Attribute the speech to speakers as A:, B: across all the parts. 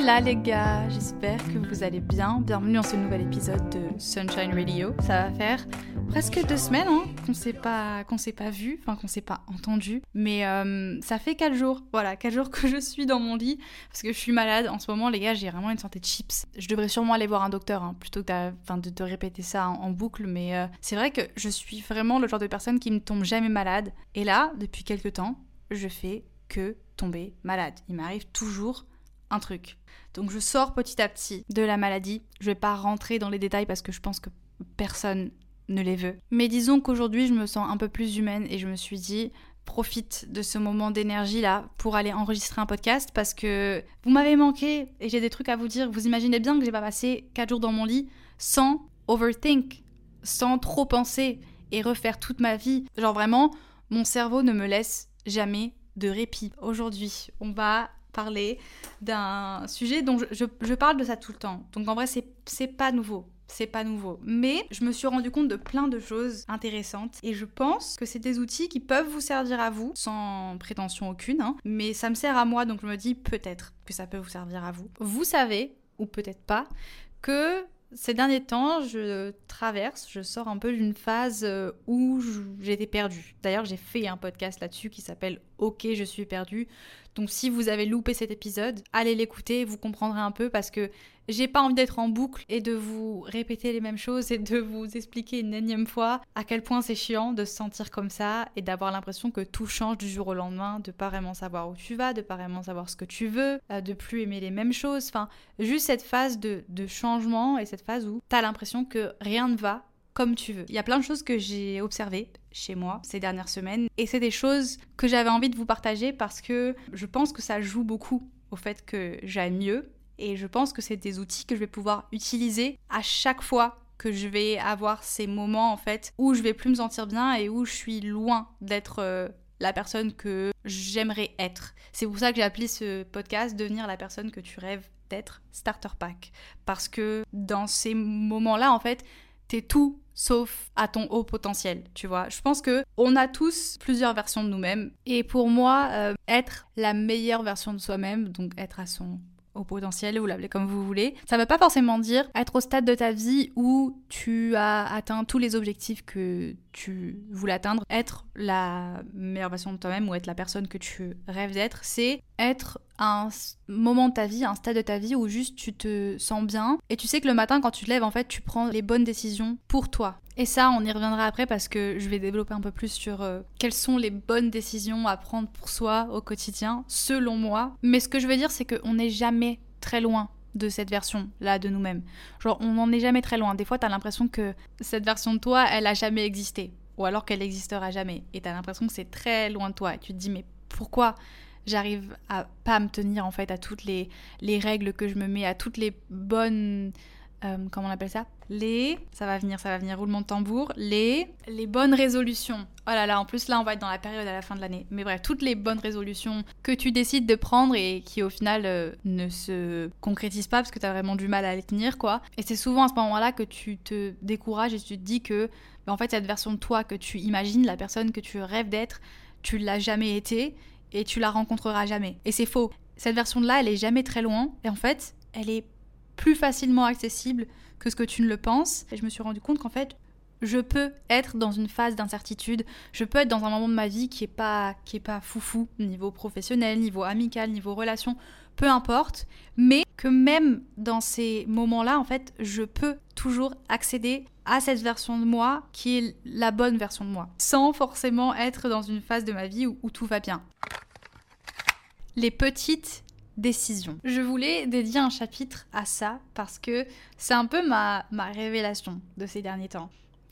A: Hola les gars, j'espère que vous allez bien. Bienvenue dans ce nouvel épisode de Sunshine Radio. Ça va faire presque deux semaines hein, qu'on s'est pas qu'on s'est pas vu, enfin qu'on s'est pas entendu, mais euh, ça fait quatre jours. Voilà, quatre jours que je suis dans mon lit parce que je suis malade en ce moment. Les gars, j'ai vraiment une santé de chips. Je devrais sûrement aller voir un docteur hein, plutôt que de te répéter ça en, en boucle, mais euh, c'est vrai que je suis vraiment le genre de personne qui ne tombe jamais malade. Et là, depuis quelques temps, je fais que tomber malade. Il m'arrive toujours un truc. Donc je sors petit à petit de la maladie. Je vais pas rentrer dans les détails parce que je pense que personne ne les veut. Mais disons qu'aujourd'hui je me sens un peu plus humaine et je me suis dit profite de ce moment d'énergie là pour aller enregistrer un podcast parce que vous m'avez manqué et j'ai des trucs à vous dire. Vous imaginez bien que j'ai pas passé 4 jours dans mon lit sans overthink, sans trop penser et refaire toute ma vie. Genre vraiment, mon cerveau ne me laisse jamais de répit. Aujourd'hui, on va parler d'un sujet dont je, je, parle de ça tout le temps. Donc en vrai, c'est pas nouveau. C'est pas nouveau. Mais je me suis rendu compte de plein de choses intéressantes et je pense que c'est des outils qui peuvent vous servir à vous, sans prétention aucune. Hein. Mais ça me sert à moi, donc je me dis peut-être que ça peut vous servir à vous. Vous savez, ou peut-être pas, que ces derniers temps, je traverse, je sors un peu d'une phase où j'étais perdue. D'ailleurs, j'ai fait un podcast là-dessus qui s'appelle Ok, je suis perdue. Donc si vous avez loupé cet épisode, allez l'écouter, vous comprendrez un peu parce que j'ai pas envie d'être en boucle et de vous répéter les mêmes choses et de vous expliquer une énième fois à quel point c'est chiant de se sentir comme ça et d'avoir l'impression que tout change du jour au lendemain, de pas vraiment savoir où tu vas, de pas vraiment savoir ce que tu veux, de plus aimer les mêmes choses. Enfin, juste cette phase de, de changement et cette phase où t'as l'impression que rien ne va comme tu veux. Il y a plein de choses que j'ai observées chez moi ces dernières semaines et c'est des choses que j'avais envie de vous partager parce que je pense que ça joue beaucoup au fait que j'aille mieux et je pense que c'est des outils que je vais pouvoir utiliser à chaque fois que je vais avoir ces moments en fait où je vais plus me sentir bien et où je suis loin d'être euh, la personne que j'aimerais être. C'est pour ça que j'ai appelé ce podcast Devenir la personne que tu rêves d'être Starter Pack parce que dans ces moments-là en fait, t'es tout sauf à ton haut potentiel, tu vois. Je pense que on a tous plusieurs versions de nous-mêmes et pour moi, euh, être la meilleure version de soi-même, donc être à son au potentiel, vous l'appelez comme vous voulez. Ça ne veut pas forcément dire être au stade de ta vie où tu as atteint tous les objectifs que tu voulais atteindre. Être la meilleure version de toi-même ou être la personne que tu rêves d'être, c'est être un moment de ta vie, un stade de ta vie où juste tu te sens bien et tu sais que le matin quand tu te lèves en fait tu prends les bonnes décisions pour toi. Et ça on y reviendra après parce que je vais développer un peu plus sur euh, quelles sont les bonnes décisions à prendre pour soi au quotidien selon moi. Mais ce que je veux dire c'est qu'on n'est jamais très loin de cette version là de nous-mêmes. Genre on n'en est jamais très loin. Des fois t'as l'impression que cette version de toi elle a jamais existé ou alors qu'elle n'existera jamais et t'as l'impression que c'est très loin de toi et tu te dis mais pourquoi j'arrive à pas me tenir en fait à toutes les, les règles que je me mets, à toutes les bonnes euh, comment on appelle ça? Les ça va venir, ça va venir roulement de tambour, les les bonnes résolutions. Oh là là, en plus là on va être dans la période à la fin de l'année. Mais bref, toutes les bonnes résolutions que tu décides de prendre et qui au final euh, ne se concrétisent pas parce que tu as vraiment du mal à les tenir quoi. Et c'est souvent à ce moment-là que tu te décourages et tu te dis que bah, en fait cette version de toi que tu imagines, la personne que tu rêves d'être, tu l'as jamais été et tu la rencontreras jamais. Et c'est faux. Cette version-là, elle est jamais très loin et en fait, elle est plus facilement accessible que ce que tu ne le penses. Et je me suis rendu compte qu'en fait, je peux être dans une phase d'incertitude, je peux être dans un moment de ma vie qui est pas qui est pas foufou niveau professionnel, niveau amical, niveau relation, peu importe, mais que même dans ces moments-là en fait, je peux toujours accéder à cette version de moi qui est la bonne version de moi, sans forcément être dans une phase de ma vie où, où tout va bien. Les petites Je voulais dédier un chapitre à ça parce que c'est un peu ma, ma révélation de ces derniers temps.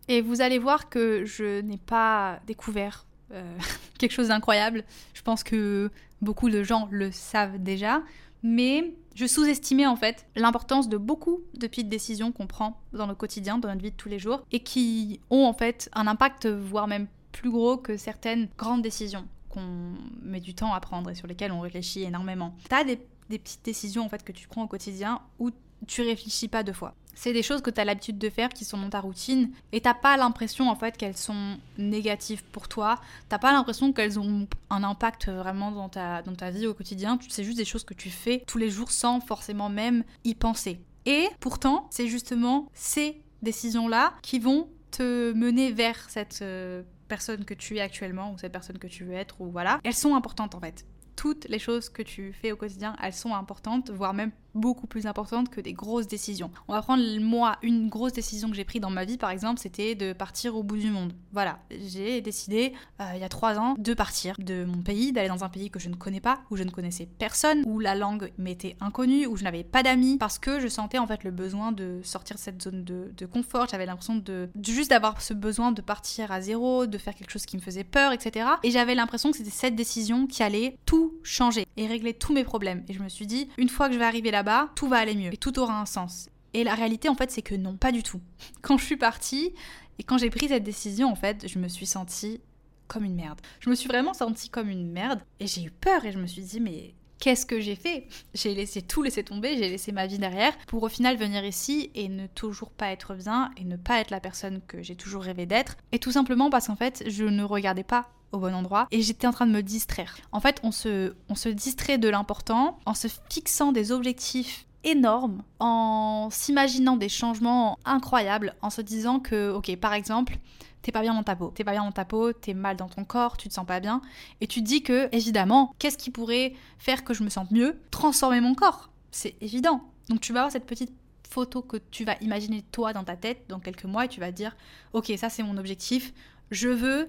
A: Et vous allez voir que je n'ai pas découvert euh, quelque chose d'incroyable. Je pense que beaucoup de gens le savent déjà, mais je sous-estimais en fait l'importance de beaucoup de petites décisions qu'on prend dans le quotidien, dans notre vie de tous les jours, et qui ont en fait un impact, voire même plus gros que certaines grandes décisions qu'on met du temps à prendre et sur lesquelles on réfléchit énormément. T'as des, des petites décisions en fait que tu prends au quotidien où tu réfléchis pas deux fois. C'est des choses que tu as l'habitude de faire qui sont dans ta routine et t'as pas l'impression en fait qu'elles sont négatives pour toi. T'as pas l'impression qu'elles ont un impact vraiment dans ta, dans ta vie au quotidien. C'est juste des choses que tu fais tous les jours sans forcément même y penser. Et pourtant, c'est justement ces décisions-là qui vont te mener vers cette euh, personne que tu es actuellement ou cette personne que tu veux être ou voilà. Elles sont importantes en fait toutes les choses que tu fais au quotidien, elles sont importantes, voire même beaucoup plus importantes que des grosses décisions. On va prendre moi une grosse décision que j'ai prise dans ma vie par exemple, c'était de partir au bout du monde. Voilà, j'ai décidé euh, il y a trois ans de partir de mon pays, d'aller dans un pays que je ne connais pas, où je ne connaissais personne, où la langue m'était inconnue, où je n'avais pas d'amis, parce que je sentais en fait le besoin de sortir de cette zone de, confort. J'avais l'impression de, de juste d'avoir ce besoin de partir à zéro, de faire quelque chose qui me faisait peur, etc. Et j'avais l'impression que c'était cette décision qui allait tout changer et régler tous mes problèmes. Et je me suis dit, une fois que je vais arriver tout va aller mieux et tout aura un sens. Et la réalité, en fait, c'est que non, pas du tout. Quand je suis partie et quand j'ai pris cette décision, en fait, je me suis sentie comme une merde. Je me suis vraiment sentie comme une merde et j'ai eu peur et je me suis dit, mais qu'est-ce que j'ai fait? J'ai laissé tout laisser tomber, j'ai laissé ma vie derrière pour au final venir ici et ne toujours pas être bien et ne pas être la personne que j'ai toujours rêvé d'être. Et tout simplement parce qu'en fait, je ne regardais pas au bon endroit et j'étais en train de me distraire. En fait, on se, on se distrait de l'important en se fixant des objectifs énormes, en s'imaginant des changements incroyables, en se disant que, ok, par exemple, t'es pas bien dans ta peau, t'es pas bien dans ta peau, t'es mal dans ton corps, tu te sens pas bien, et tu te dis que, évidemment, qu'est-ce qui pourrait faire que je me sente mieux? Transformer mon corps, c'est évident. Donc tu vas avoir cette petite photo que tu vas imaginer toi dans ta tête dans quelques mois et tu vas dire, ok, ça c'est mon objectif, je veux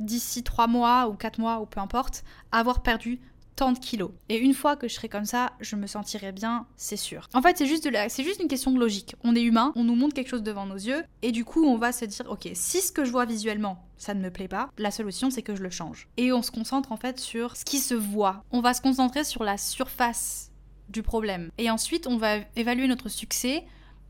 A: d'ici 3 mois ou 4 mois ou peu importe, avoir perdu de kilos. Et une fois que je serai comme ça, je me sentirai bien, c'est sûr. En fait, c'est juste, de c'est juste une question de logique. On est humain, on nous montre quelque chose devant nos yeux, et du coup, on va se dire, ok, si ce que je vois visuellement, ça ne me plaît pas, la solution, c'est que je le change. Et on se concentre en fait sur ce qui se voit. On va se concentrer sur la surface du problème. Et ensuite, on va évaluer notre succès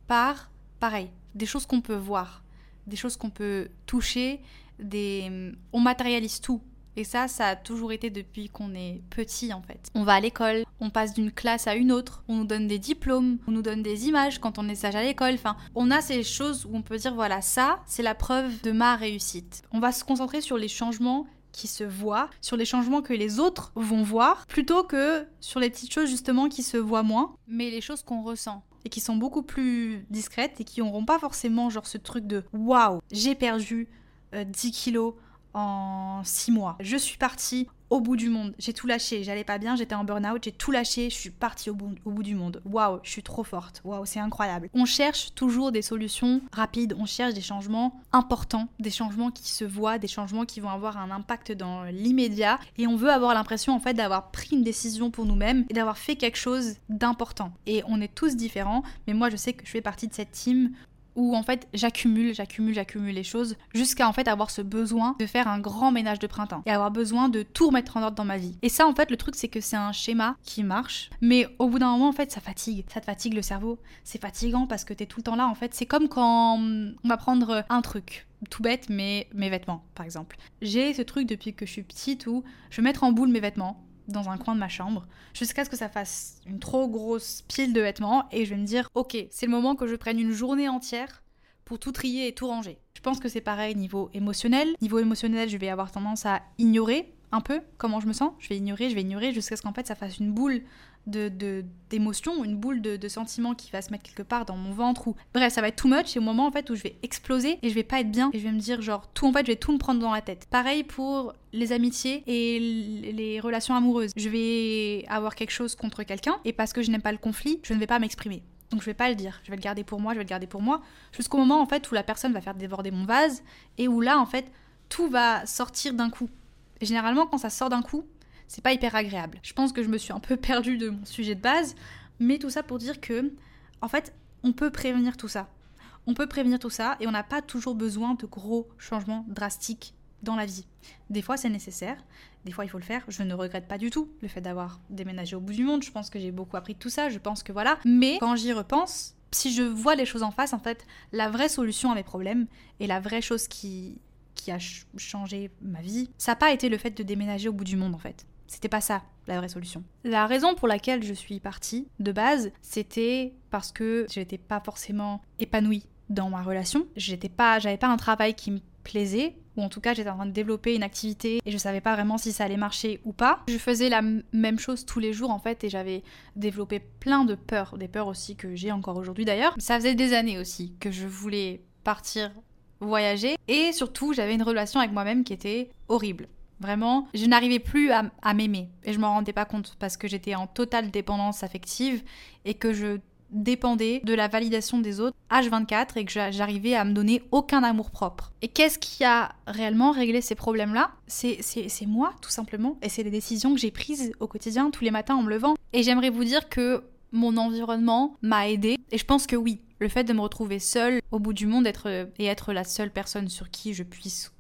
A: par, pareil, des choses qu'on peut voir, des choses qu'on peut toucher, des... on matérialise tout. Et ça, ça a toujours été depuis qu'on est petit en fait. On va à l'école, on passe d'une classe à une autre, on nous donne des diplômes, on nous donne des images quand on est sage à l'école. Enfin, on a ces choses où on peut dire voilà, ça, c'est la preuve de ma réussite. On va se concentrer sur les changements qui se voient, sur les changements que les autres vont voir, plutôt que sur les petites choses justement qui se voient moins, mais les choses qu'on ressent et qui sont beaucoup plus discrètes et qui n'auront pas forcément genre ce truc de waouh, j'ai perdu 10 euh, kilos 6 mois. Je suis partie au bout du monde. J'ai tout lâché. J'allais pas bien, j'étais en burn-out, j'ai tout lâché, je suis partie au bout, au bout du monde. Waouh, je suis trop forte. Waouh, c'est incroyable. On cherche toujours des solutions rapides, on cherche des changements importants, des changements qui se voient, des changements qui vont avoir un impact dans l'immédiat et on veut avoir l'impression en fait d'avoir pris une décision pour nous-mêmes et d'avoir fait quelque chose d'important. Et on est tous différents, mais moi je sais que je fais partie de cette team où en fait j'accumule, j'accumule, j'accumule les choses jusqu'à en fait avoir ce besoin de faire un grand ménage de printemps et avoir besoin de tout remettre en ordre dans ma vie. Et ça en fait le truc c'est que c'est un schéma qui marche, mais au bout d'un moment en fait ça fatigue, ça te fatigue le cerveau, c'est fatigant parce que t'es tout le temps là en fait. C'est comme quand on va prendre un truc, tout bête, mais mes vêtements, par exemple. J'ai ce truc depuis que je suis petite où je vais mettre en boule mes vêtements dans un coin de ma chambre jusqu'à ce que ça fasse une trop grosse pile de vêtements et je vais me dire ok c'est le moment que je prenne une journée entière pour tout trier et tout ranger. Je pense que c'est pareil niveau émotionnel. Niveau émotionnel, je vais avoir tendance à ignorer un peu comment je me sens. Je vais ignorer, je vais ignorer jusqu'à ce qu'en fait ça fasse une boule de d'émotions, une boule de, de, sentiments qui va se mettre quelque part dans mon ventre ou bref ça va être too much et au moment en fait où je vais exploser et je vais pas être bien et je vais me dire genre tout en fait je vais tout me prendre dans la tête. Pareil pour les amitiés et les relations amoureuses. Je vais avoir quelque chose contre quelqu'un et parce que je n'aime pas le conflit, je ne vais pas m'exprimer. Donc je vais pas le dire, je vais le garder pour moi, je vais le garder pour moi, jusqu'au moment en fait où la personne va faire déborder mon vase et où là en fait tout va sortir d'un coup. Et généralement quand ça sort d'un coup, c'est pas hyper agréable. Je pense que je me suis un peu perdue de mon sujet de base, mais tout ça pour dire que, en fait, on peut prévenir tout ça. on peut prévenir tout ça et on n'a pas toujours besoin de gros changements drastiques dans la vie. Des fois, c'est nécessaire, des fois, il faut le faire. Je ne regrette pas du tout le fait d'avoir déménagé au bout du monde. Je pense que j'ai beaucoup appris de tout ça, je pense que voilà. Mais quand j'y repense, si je vois les choses en face, en fait, la vraie solution à mes problèmes et la vraie chose qui, qui a changé ma vie, ça n'a pas été le fait de déménager au bout du monde, en fait. C'était pas ça la vraie solution. La raison pour laquelle je suis partie de base, c'était parce que je n'étais pas forcément épanouie dans ma relation. J'étais pas, j'avais pas un travail qui me plaisait, ou en tout cas j'étais en train de développer une activité et je savais pas vraiment si ça allait marcher ou pas. Je faisais la même chose tous les jours en fait et j'avais développé plein de peurs, des peurs aussi que j'ai encore aujourd'hui d'ailleurs. Ça faisait des années aussi que je voulais partir voyager et surtout j'avais une relation avec moi-même qui était horrible. Vraiment, je n'arrivais plus à, m'aimer et je m'en rendais pas compte parce que j'étais en totale dépendance affective et que je dépendais de la validation des autres H24 et que j'arrivais à me donner aucun amour propre. Et qu'est-ce qui a réellement réglé ces problèmes-là? C'est moi, tout simplement. Et c'est les décisions que j'ai prises au quotidien, tous les matins en me levant. Et j'aimerais vous dire que mon environnement m'a aidé. Et je pense que oui, le fait de me retrouver seule au bout du monde et être la seule personne sur qui je puisse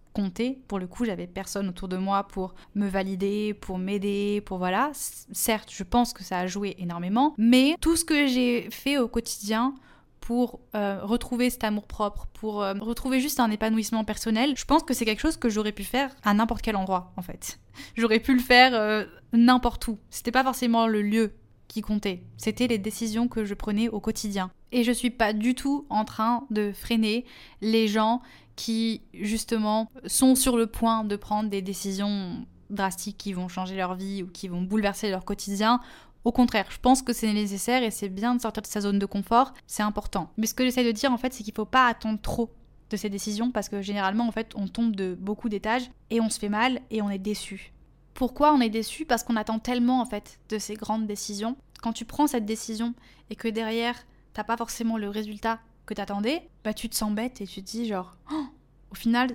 A: pour le coup, j'avais personne autour de moi pour me valider, pour m'aider, pour voilà. Certes, je pense que ça a joué énormément, mais tout ce que j'ai fait au quotidien pour euh, retrouver cet amour propre, pour euh, retrouver juste un épanouissement personnel, je pense que c'est quelque chose que j'aurais pu faire à n'importe quel endroit en fait. J'aurais pu le faire euh, n'importe où. C'était pas forcément le lieu qui comptait, c'était les décisions que je prenais au quotidien. Et je suis pas du tout en train de freiner les gens qui justement sont sur le point de prendre des décisions drastiques qui vont changer leur vie ou qui vont bouleverser leur quotidien. Au contraire, je pense que c'est nécessaire et c'est bien de sortir de sa zone de confort, c'est important. Mais ce que j'essaie de dire en fait, c'est qu'il ne faut pas attendre trop de ces décisions parce que généralement en fait, on tombe de beaucoup d'étages et on se fait mal et on est déçu. Pourquoi on est déçu? Parce qu'on attend tellement en fait de ces grandes décisions. Quand tu prends cette décision et que derrière, t'as pas forcément le résultat que t'attendais, bah tu te sens bête et tu te dis genre, oh, au final,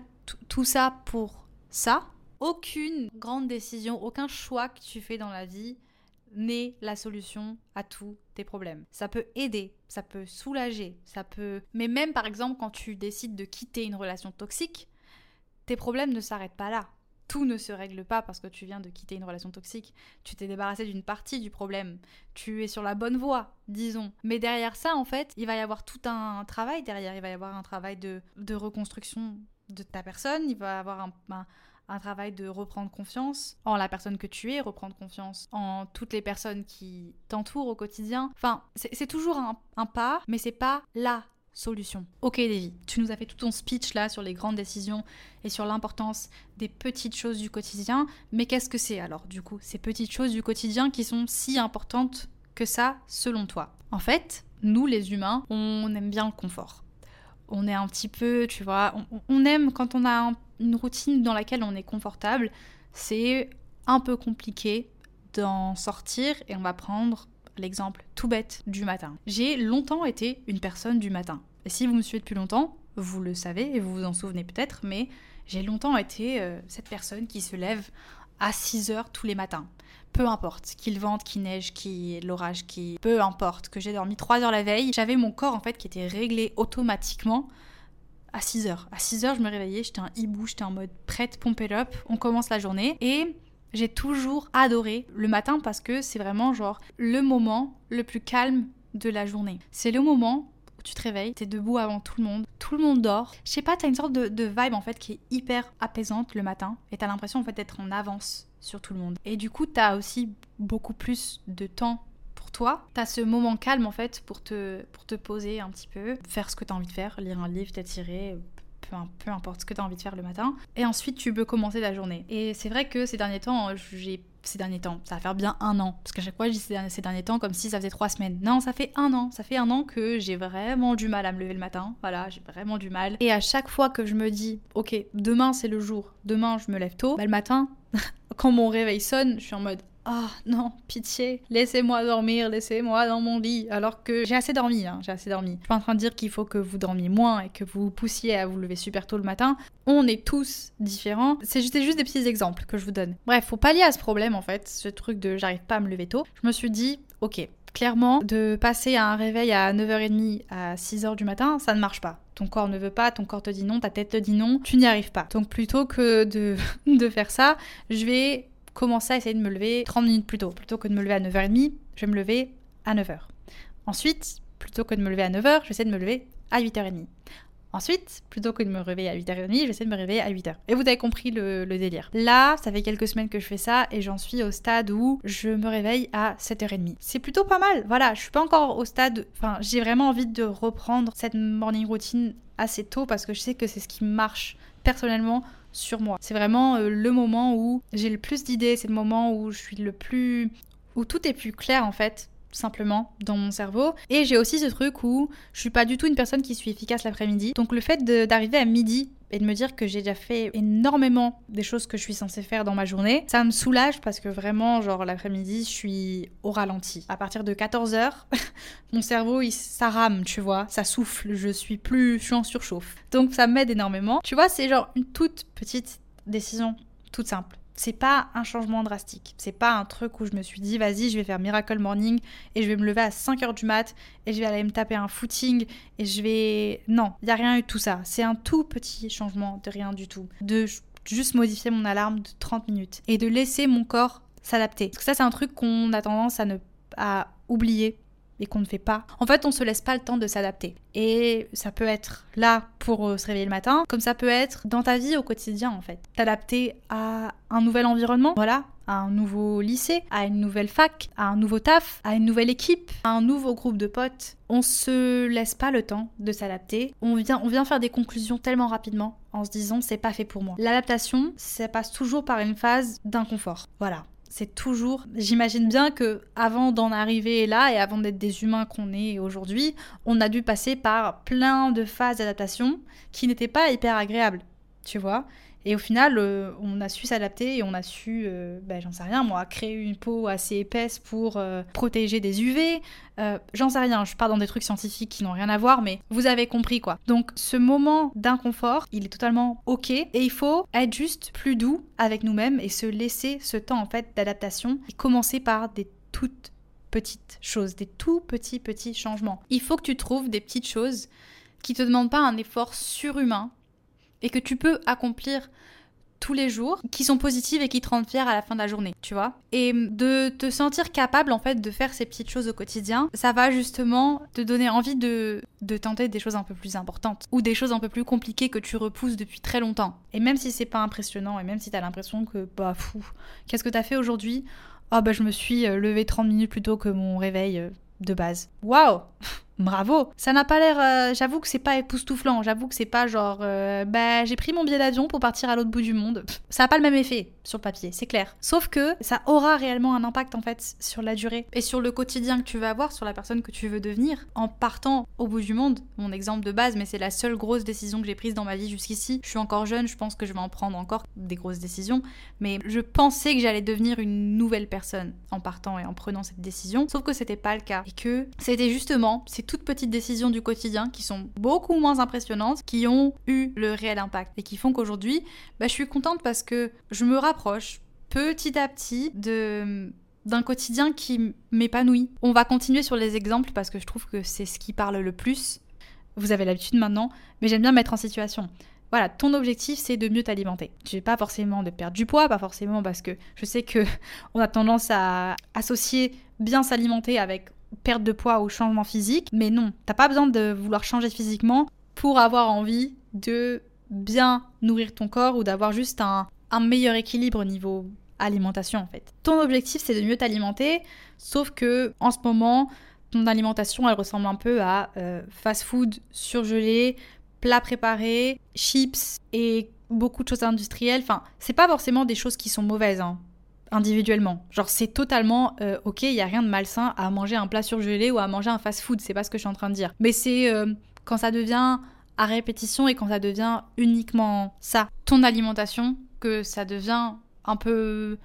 A: tout ça pour ça. Aucune grande décision, aucun choix que tu fais dans la vie n'est la solution à tous tes problèmes. Ça peut aider, ça peut soulager, ça peut... Mais même par exemple quand tu décides de quitter une relation toxique, tes problèmes ne s'arrêtent pas là tout ne se règle pas parce que tu viens de quitter une relation toxique. Tu t'es débarrassé d'une partie du problème. Tu es sur la bonne voie, disons. Mais derrière ça, en fait, il va y avoir tout un travail derrière. Il va y avoir un travail de, reconstruction de ta personne. Il va y avoir un, un, travail de reprendre confiance en la personne que tu es, reprendre confiance en toutes les personnes qui t'entourent au quotidien. Enfin, c'est toujours un, un pas, mais c'est pas là solution. Ok Davy, tu nous as fait tout ton speech là sur les grandes décisions et sur l'importance des petites choses du quotidien, mais qu'est-ce que c'est alors du coup ces petites choses du quotidien qui sont si importantes que ça selon toi? En fait, nous les humains, on aime bien le confort. On est un petit peu, tu vois, on, aime quand on a une routine dans laquelle on est confortable, c'est un peu compliqué d'en sortir et on va prendre l'exemple tout bête du matin. J'ai longtemps été une personne du matin. Et si vous me suivez depuis longtemps, vous le savez et vous vous en souvenez peut-être, mais j'ai longtemps été euh, cette personne qui se lève à 6 heures tous les matins. Peu importe, qu'il vente, qu'il neige, qu'il l'orage, qui peu importe, que j'ai dormi 3 heures la veille, j'avais mon corps en fait qui était réglé automatiquement à 6 heures. À 6 heures, je me réveillais, j'étais un hibou, j'étais en mode prête, pomper up, on commence la journée. Et j'ai toujours adoré le matin parce que c'est vraiment genre le moment le plus calme de la journée. C'est le moment où tu te réveilles, t'es debout avant tout le monde, tout le monde dort. Je sais pas, t'as une sorte de, vibe en fait qui est hyper apaisante le matin et t'as l'impression en fait d'être en avance sur tout le monde. Et du coup, t'as aussi beaucoup plus de temps pour toi. T'as ce moment calme en fait pour te, pour te poser un petit peu, faire ce que t'as envie de faire, lire un livre, t'attirer, peu, importe ce que tu as envie de faire le matin. Et ensuite, tu peux commencer la journée. Et c'est vrai que ces derniers temps, j'ai ces derniers temps, ça va faire bien un an. Parce qu'à chaque fois, je dis ces derniers temps comme si ça faisait trois semaines. Non, ça fait un an. Ça fait un an que j'ai vraiment du mal à me lever le matin. Voilà, j'ai vraiment du mal. Et à chaque fois que je me dis, ok, demain c'est le jour, demain je me lève tôt, bah, le matin, quand mon réveil sonne, je suis en mode, ah non, pitié, laissez-moi dormir, laissez-moi dans mon lit. Alors que j'ai assez dormi, hein, j'ai assez dormi. Je suis pas en train de dire qu'il faut que vous dormiez moins et que vous poussiez à vous lever super tôt le matin. On est tous différents. C'est juste, juste des petits exemples que je vous donne. Bref, faut pallier à ce problème en fait, ce truc de j'arrive pas à me lever tôt. Je me suis dit, ok, clairement, de passer à un réveil à 9h30 à 6h du matin, ça ne marche pas. ton corps ne veut pas, ton corps te dit non, ta tête te dit non, tu n'y arrives pas. Donc plutôt que de, de faire ça, je vais commencer à essayer de me lever 30 minutes plus tôt. Plutôt que de me lever à 9h30, je vais me lever à 9h. Ensuite, plutôt que de me lever à 9h, j'essaie de me lever à 8h30. Ensuite, plutôt que de me réveiller à 8h30, j'essaie de me réveiller à 8h. Et vous avez compris le, délire. Là, ça fait quelques semaines que je fais ça et j'en suis au stade où je me réveille à 7h30. C'est plutôt pas mal. Voilà, je suis pas encore au stade. Enfin, j'ai vraiment envie de reprendre cette morning routine assez tôt parce que je sais que c'est ce qui marche personnellement sur moi. C'est vraiment euh, le moment où j'ai le plus d'idées, c'est le moment où je suis le plus où tout est plus clair en fait simplement dans mon cerveau. Et j'ai aussi ce truc où je suis pas du tout une personne qui suis efficace l'après-midi. Donc le fait d'arriver à midi et de me dire que j'ai déjà fait énormément des choses que je suis censée faire dans ma journée, ça me soulage parce que vraiment, genre l'après-midi, je suis au ralenti. À partir de 14h, mon cerveau, il, ça rame, tu vois, ça souffle, je suis plus, je suis en surchauffe. Donc ça m'aide énormément. Tu vois, c'est genre une toute petite décision, toute simple c'est pas un changement drastique. C'est pas un truc où je me suis dit, vas-y, je vais faire Miracle Morning et je vais me lever à 5h du mat et je vais aller me taper un footing et je vais. Non, il n'y a rien eu de tout ça. C'est un tout petit changement de rien du tout. De juste modifier mon alarme de 30 minutes et de laisser mon corps s'adapter. Parce que ça, c'est un truc qu'on a tendance à ne à oublier et qu'on ne fait pas. En fait, on se laisse pas le temps de s'adapter. Et ça peut être là pour euh, se réveiller le matin, comme ça peut être dans ta vie au quotidien en fait. T'adapter à un nouvel environnement, voilà, à un nouveau lycée, à une nouvelle fac, à un nouveau taf, à une nouvelle équipe, à un nouveau groupe de potes. On se laisse pas le temps de s'adapter. On vient, on vient faire des conclusions tellement rapidement en se disant c'est pas fait pour moi. L'adaptation, ça passe toujours par une phase d'inconfort. Voilà c'est toujours. J'imagine bien que avant d'en arriver là et avant d'être des humains qu'on est aujourd'hui, on a dû passer par plein de phases d'adaptation qui n'étaient pas hyper agréables, tu vois. Et au final, euh, on a su s'adapter et on a su, euh, ben, j'en sais rien, moi, créer une peau assez épaisse pour euh, protéger des UV. j'en sais rien, je pars dans des trucs scientifiques qui n'ont rien à voir, mais vous avez compris quoi. Donc ce moment d'inconfort, il est totalement ok et il faut être juste plus doux avec nous-mêmes et se laisser ce temps en fait d'adaptation et commencer par des toutes petites choses, des tout petits petits changements. Il faut que tu trouves des petites choses qui te demandent pas un effort surhumain et que tu peux accomplir tous les jours, qui sont positives et qui te rendent fier à la fin de la journée, tu vois. Et de te sentir capable en fait de faire ces petites choses au quotidien, ça va justement te donner envie de, de tenter des choses un peu plus importantes ou des choses un peu plus compliquées que tu repousses depuis très longtemps. Et même si c'est pas impressionnant et même si t'as l'impression que bah fou, qu'est-ce que t'as fait aujourd'hui? Oh bah je me suis euh, levé 30 minutes plus tôt que mon réveil euh, de base. Waouh Bravo Ça n'a pas l'air... Euh, j'avoue que c'est pas époustouflant, j'avoue que c'est pas genre... Euh, bah j'ai pris mon billet d'avion pour partir à l'autre bout du monde. ça n'a pas le même effet sur le papier, c'est clair. Sauf que ça aura réellement un impact en fait sur la durée et sur le quotidien que tu vas avoir, sur la personne que tu veux devenir en partant au bout du monde. Mon exemple de base, mais c'est la seule grosse décision que j'ai prise dans ma vie jusqu'ici. Je suis encore jeune, je pense que je vais en prendre encore des grosses décisions, mais je pensais que j'allais devenir une nouvelle personne en partant et en prenant cette décision. Sauf que c'était pas le cas et que c'était justement toutes petites décisions du quotidien qui sont beaucoup moins impressionnantes qui ont eu le réel impact et qui font qu'aujourd'hui, bah, je suis contente parce que je me rapproche petit à petit de d'un quotidien qui m'épanouit. On va continuer sur les exemples parce que je trouve que c'est ce qui parle le plus. Vous avez l'habitude maintenant, mais j'aime bien mettre en situation. Voilà, ton objectif c'est de mieux t'alimenter. Tu pas forcément de perdre du poids, pas forcément parce que je sais que on a tendance à associer bien s'alimenter avec perte de poids ou changement physique, mais non, t'as pas besoin de vouloir changer physiquement pour avoir envie de bien nourrir ton corps ou d'avoir juste un, un meilleur équilibre au niveau alimentation en fait. Ton objectif c'est de mieux t'alimenter, sauf que en ce moment, ton alimentation elle ressemble un peu à euh, fast-food surgelé, plat préparé, chips et beaucoup de choses industrielles. Enfin, c'est pas forcément des choses qui sont mauvaises hein, individuellement. Genre c'est totalement euh, ok, il y a rien de malsain à manger un plat surgelé ou à manger un fast-food. C'est pas ce que je suis en train de dire. Mais c'est euh, quand ça devient à répétition et quand ça devient uniquement ça, ton alimentation, que ça devient un peu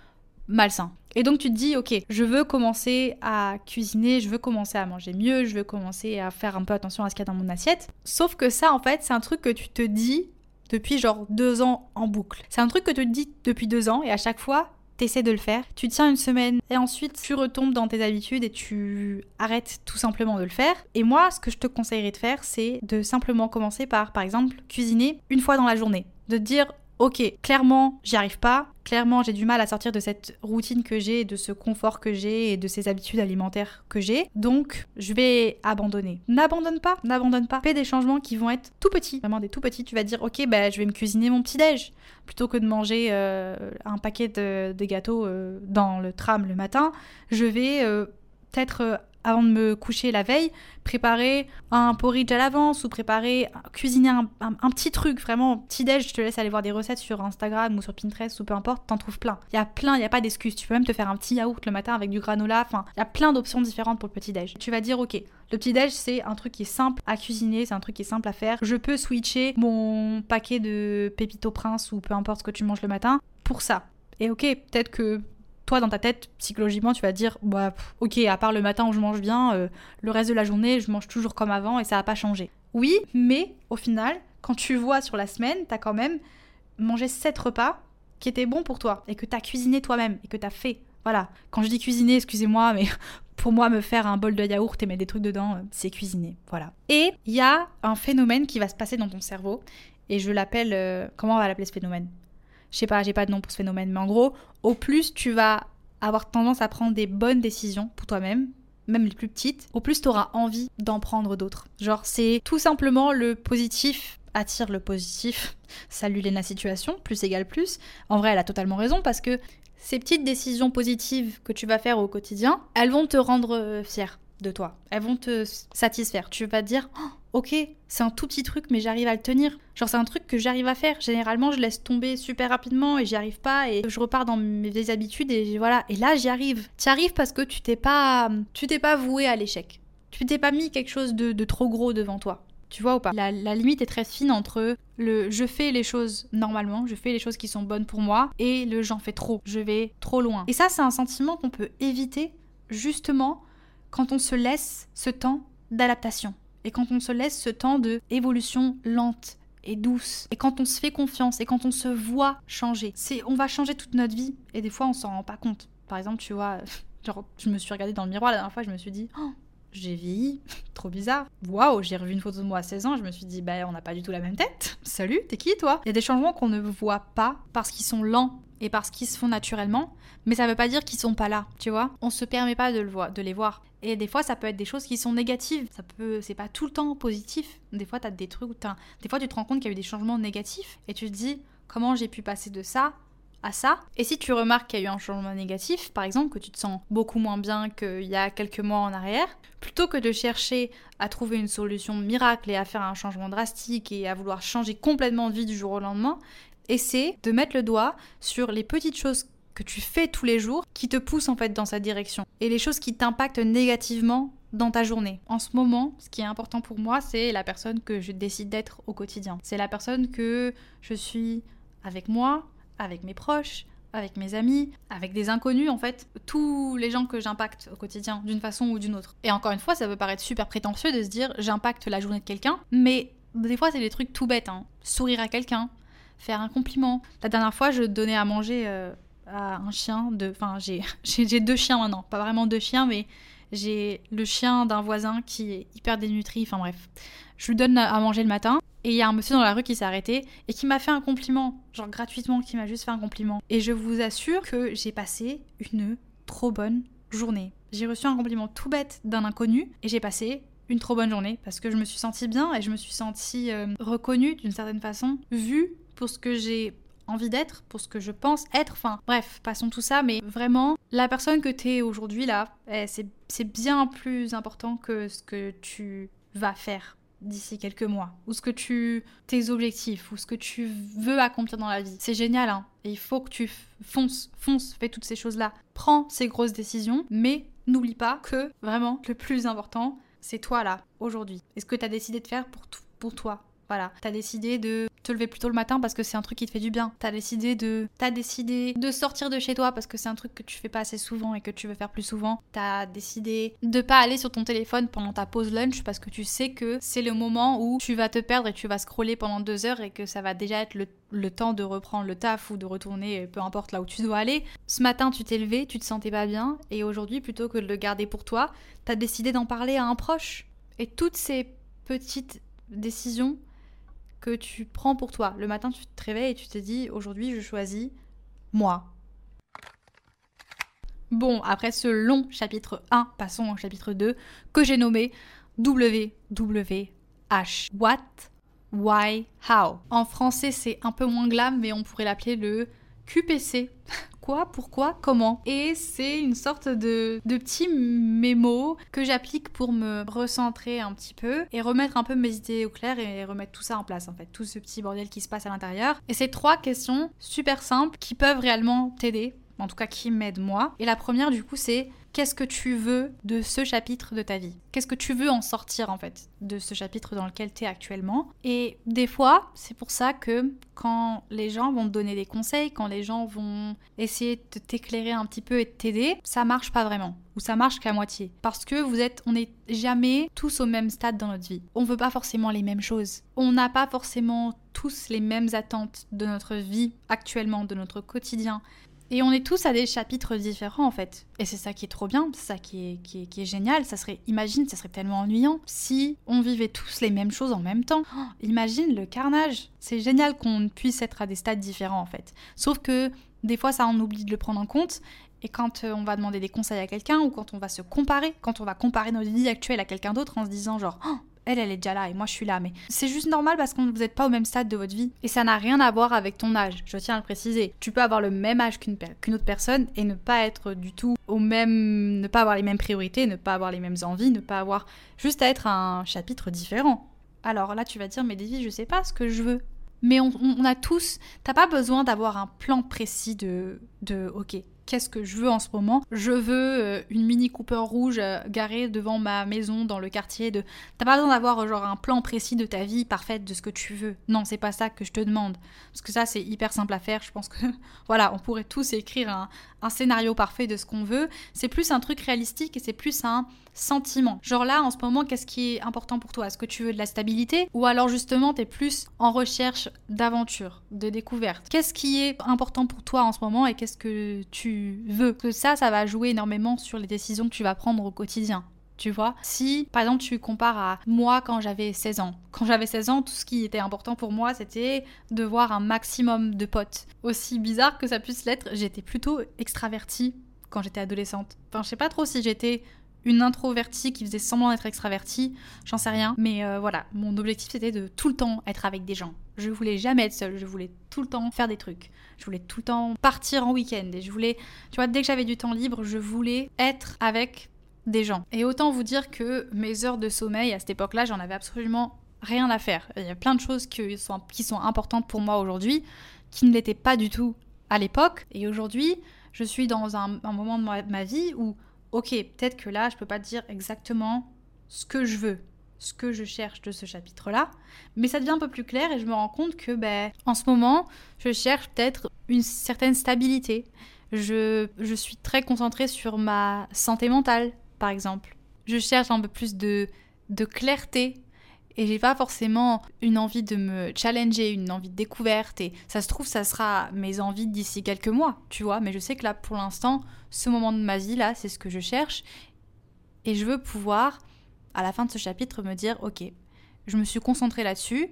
A: malsain. Et donc tu te dis, ok, je veux commencer à cuisiner, je veux commencer à manger mieux, je veux commencer à faire un peu attention à ce qu'il y a dans mon assiette. Sauf que ça, en fait, c'est un truc que tu te dis depuis genre deux ans en boucle. C'est un truc que tu te dis depuis deux ans et à chaque fois, t'essaies de le faire, tu tiens une semaine et ensuite tu retombes dans tes habitudes et tu arrêtes tout simplement de le faire. Et moi, ce que je te conseillerais de faire, c'est de simplement commencer par, par exemple, cuisiner une fois dans la journée. De te dire, ok, clairement, j'y arrive pas. Clairement, j'ai du mal à sortir de cette routine que j'ai, de ce confort que j'ai et de ces habitudes alimentaires que j'ai. Donc, je vais abandonner. N'abandonne pas, n'abandonne pas. Fais des changements qui vont être tout petits, vraiment des tout petits. Tu vas dire, ok, bah, je vais me cuisiner mon petit déj plutôt que de manger euh, un paquet de, gâteaux euh, dans le tram le matin. Je vais euh, peut-être avant de me coucher la veille, préparer un porridge à l'avance ou préparer, cuisiner un, petit truc, vraiment petit déj. Je te laisse aller voir des recettes sur Instagram ou sur Pinterest ou peu importe, t'en trouves plein. Il y a plein, il n'y a pas d'excuses. Tu peux même te faire un petit yaourt le matin avec du granola. Enfin, il y a plein d'options différentes pour le petit déj. Tu vas dire, ok, le petit déj c'est un truc qui est simple à cuisiner, c'est un truc qui est simple à faire. Je peux switcher mon paquet de pépito prince ou peu importe ce que tu manges le matin pour ça. Et ok, peut-être que toi, dans ta tête, psychologiquement, tu vas dire bah, ok, à part le matin où je mange bien, euh, le reste de la journée, je mange toujours comme avant et ça n'a pas changé. Oui, mais au final, quand tu vois sur la semaine, tu as quand même mangé 7 repas qui étaient bons pour toi et que tu as cuisiné toi-même et que tu as fait. Voilà. Quand je dis cuisiner, excusez-moi, mais pour moi, me faire un bol de yaourt et mettre des trucs dedans, euh, c'est cuisiner. Voilà. Et il y a un phénomène qui va se passer dans ton cerveau et je l'appelle. Euh, comment on va l'appeler ce phénomène? Je sais pas, j'ai pas de nom pour ce phénomène, mais en gros, au plus tu vas avoir tendance à prendre des bonnes décisions pour toi-même, même les plus petites, au plus tu auras envie d'en prendre d'autres. Genre, c'est tout simplement le positif attire le positif. Salut Léna Situation, plus égale plus. En vrai, elle a totalement raison parce que ces petites décisions positives que tu vas faire au quotidien, elles vont te rendre euh, fier de toi. Elles vont te satisfaire. Tu vas te dire, oh, ok, c'est un tout petit truc, mais j'arrive à le tenir. Genre, c'est un truc que j'arrive à faire. Généralement, je laisse tomber super rapidement et j'y arrive pas et je repars dans mes vieilles habitudes et voilà. Et là, j'y arrive. Tu arrives parce que tu t'es pas, tu t'es pas voué à l'échec. Tu t'es pas mis quelque chose de, trop gros devant toi. Tu vois ou pas? La, la, limite est très fine entre le je fais les choses normalement, je fais les choses qui sont bonnes pour moi, et le j'en fais trop, je vais trop loin. Et ça, c'est un sentiment qu'on peut éviter justement quand on se laisse ce temps d'adaptation et quand on se laisse ce temps de évolution lente et douce et quand on se fait confiance et quand on se voit changer. C'est on va changer toute notre vie et des fois on s'en rend pas compte. Par exemple, tu vois, genre je me suis regardée dans le miroir la dernière fois, je me suis dit oh, j'ai vieilli, trop bizarre. Waouh, j'ai revu une photo de moi à 16 ans, je me suis dit, bah on n'a pas du tout la même tête. Salut, t'es qui toi? Il y a des changements qu'on ne voit pas parce qu'ils sont lents et parce qu'ils se font naturellement, mais ça veut pas dire qu'ils sont pas là, tu vois? On se permet pas de, de les voir. Et des fois, ça peut être des choses qui sont négatives. Ça peut, c'est pas tout le temps positif. Des fois, t'as des trucs des fois, tu te rends compte qu'il y a eu des changements négatifs et tu te dis comment j'ai pu passer de ça à ça. Et si tu remarques qu'il y a eu un changement négatif, par exemple, que tu te sens beaucoup moins bien qu'il y a quelques mois en arrière, plutôt que de chercher à trouver une solution miracle et à faire un changement drastique et à vouloir changer complètement de vie du jour au lendemain, essaie de mettre le doigt sur les petites choses que tu fais tous les jours qui te poussent en fait dans cette direction et les choses qui t'impactent négativement dans ta journée. En ce moment, ce qui est important pour moi, c'est la personne que je décide d'être au quotidien. C'est la personne que je suis avec moi, avec mes proches, avec mes amis, avec des inconnus en fait, tous les gens que j'impacte au quotidien d'une façon ou d'une autre. Et encore une fois, ça peut paraître super prétentieux de se dire j'impacte la journée de quelqu'un, mais des fois c'est des trucs tout bêtes, hein. sourire à quelqu'un, faire un compliment. La dernière fois, je donnais à manger euh, à un chien de. Enfin, j'ai deux chiens maintenant. Pas vraiment deux chiens, mais j'ai le chien d'un voisin qui est hyper dénutri. Enfin bref. Je lui donne à manger le matin. Et il y a un monsieur dans la rue qui s'est arrêté et qui m'a fait un compliment, genre gratuitement, qui m'a juste fait un compliment. Et je vous assure que j'ai passé une trop bonne journée. J'ai reçu un compliment tout bête d'un inconnu et j'ai passé une trop bonne journée parce que je me suis sentie bien et je me suis sentie euh, reconnue d'une certaine façon, vue pour ce que j'ai envie d'être, pour ce que je pense être. Enfin, bref, passons tout ça, mais vraiment, la personne que tu es aujourd'hui là, eh, c'est bien plus important que ce que tu vas faire d'ici quelques mois, ou ce que tu. tes objectifs, ou ce que tu veux accomplir dans la vie. C'est génial, hein. Et il faut que tu fonces, fonces, fais toutes ces choses-là. Prends ces grosses décisions, mais n'oublie pas que vraiment, le plus important, c'est toi là, aujourd'hui. Et ce que tu as décidé de faire pour, pour toi. Voilà, tu as décidé de te lever plus tôt le matin parce que c'est un truc qui te fait du bien. T'as décidé de, t'as décidé de sortir de chez toi parce que c'est un truc que tu fais pas assez souvent et que tu veux faire plus souvent. T'as décidé de pas aller sur ton téléphone pendant ta pause lunch parce que tu sais que c'est le moment où tu vas te perdre et tu vas scroller pendant deux heures et que ça va déjà être le, le temps de reprendre le taf ou de retourner peu importe là où tu dois aller. Ce matin, tu t'es levé, tu te sentais pas bien et aujourd'hui, plutôt que de le garder pour toi, t'as décidé d'en parler à un proche. Et toutes ces petites décisions que tu prends pour toi. Le matin, tu te réveilles et tu te dis aujourd'hui, je choisis moi. Bon, après ce long chapitre 1, passons au chapitre 2 que j'ai nommé WWH. What, Why, How? En français, c'est un peu moins glam, mais on pourrait l'appeler le QPC. Quoi, pourquoi, comment? Et c'est une sorte de, de petit mémo que j'applique pour me recentrer un petit peu et remettre un peu mes idées au clair et remettre tout ça en place en fait, tout ce petit bordel qui se passe à l'intérieur. Et c'est trois questions super simples qui peuvent réellement t'aider en tout cas qui m'aident moi. Et la première du coup c'est qu'est-ce que tu veux de ce chapitre de ta vie? Qu'est-ce que tu veux en sortir en fait de ce chapitre dans lequel tu es actuellement? Et des fois, c'est pour ça que quand les gens vont te donner des conseils, quand les gens vont essayer de t'éclairer un petit peu et de t'aider, ça marche pas vraiment ou ça marche qu'à moitié parce que vous êtes on n'est jamais tous au même stade dans notre vie. On veut pas forcément les mêmes choses. On n'a pas forcément tous les mêmes attentes de notre vie actuellement, de notre quotidien. Et on est tous à des chapitres différents en fait. Et c'est ça qui est trop bien, c'est ça qui est, qui, est, qui est, génial. Ça serait, imagine, ça serait tellement ennuyant si on vivait tous les mêmes choses en même temps. Imagine le carnage. C'est génial qu'on puisse être à des stades différents en fait. Sauf que des fois ça on oublie de le prendre en compte. Et quand euh, on va demander des conseils à quelqu'un ou quand on va se comparer, quand on va comparer notre vie actuelle à quelqu'un d'autre en se disant genre elle, elle est déjà là et moi je suis là. Mais c'est juste normal parce que vous n'êtes pas au même stade de votre vie. Et ça n'a rien à voir avec ton âge, je tiens à le préciser. Tu peux avoir le même âge qu'une autre personne et ne pas être du tout au même. ne pas avoir les mêmes priorités, ne pas avoir les mêmes envies, ne pas avoir. juste à être un chapitre différent. Alors là, tu vas dire, mais Davy, je sais pas ce que je veux. Mais on, on a tous. T'as pas besoin d'avoir un plan précis de. de ok, qu'est-ce que je veux en ce moment. Je veux euh, une Mini Cooper rouge euh, garée devant ma maison dans le quartier de. T'as pas besoin d'avoir genre un plan précis de ta vie parfaite de ce que tu veux. Non, c'est pas ça que je te demande. Parce que ça, c'est hyper simple à faire. Je pense que voilà, on pourrait tous écrire un, un scénario parfait de ce qu'on veut. C'est plus un truc réalistique et c'est plus un sentiment. Genre là, en ce moment, qu'est-ce qui est important pour toi? Est-ce que tu veux de la stabilité? Ou alors justement, t'es plus en recherche d'aventure, de découverte? Qu'est-ce qui est important pour toi en ce moment et qu'est-ce que tu veux? Que ça, ça va jouer énormément sur les décisions que tu vas prendre au quotidien tu vois? Si, par exemple, tu compares à moi quand j'avais 16 ans. Quand j'avais 16 ans, tout ce qui était important pour moi, c'était de voir un maximum de potes. Aussi bizarre que ça puisse l'être, j'étais plutôt extravertie quand j'étais adolescente. Enfin, je sais pas trop si j'étais une introvertie qui faisait semblant d'être extravertie, j'en sais rien. Mais euh, voilà, mon objectif c'était de tout le temps être avec des gens. Je voulais jamais être seule, je voulais tout le temps faire des trucs. Je voulais tout le temps partir en week-end et je voulais, tu vois, dès que j'avais du temps libre, je voulais être avec des gens. Et autant vous dire que mes heures de sommeil à cette époque-là, j'en avais absolument rien à faire. Il y a plein de choses qui sont, qui sont importantes pour moi aujourd'hui qui ne l'étaient pas du tout à l'époque. Et aujourd'hui, je suis dans un, moment de ma vie où ok, peut-être que là, je peux pas te dire exactement ce que je veux, ce que je cherche de ce chapitre-là, mais ça devient un peu plus clair et je me rends compte que, ben, en ce moment, je cherche peut-être une certaine stabilité. Je, je suis très concentrée sur ma santé mentale, par exemple. Je cherche un peu plus de, de clarté et j'ai pas forcément une envie de me challenger, une envie de découverte. Et ça se trouve ça sera mes envies d'ici quelques mois, tu vois, mais je sais que là pour l'instant, ce moment de ma vie là, c'est ce que je cherche. Et je veux pouvoir à la fin de ce chapitre me dire OK, je me suis concentrée là-dessus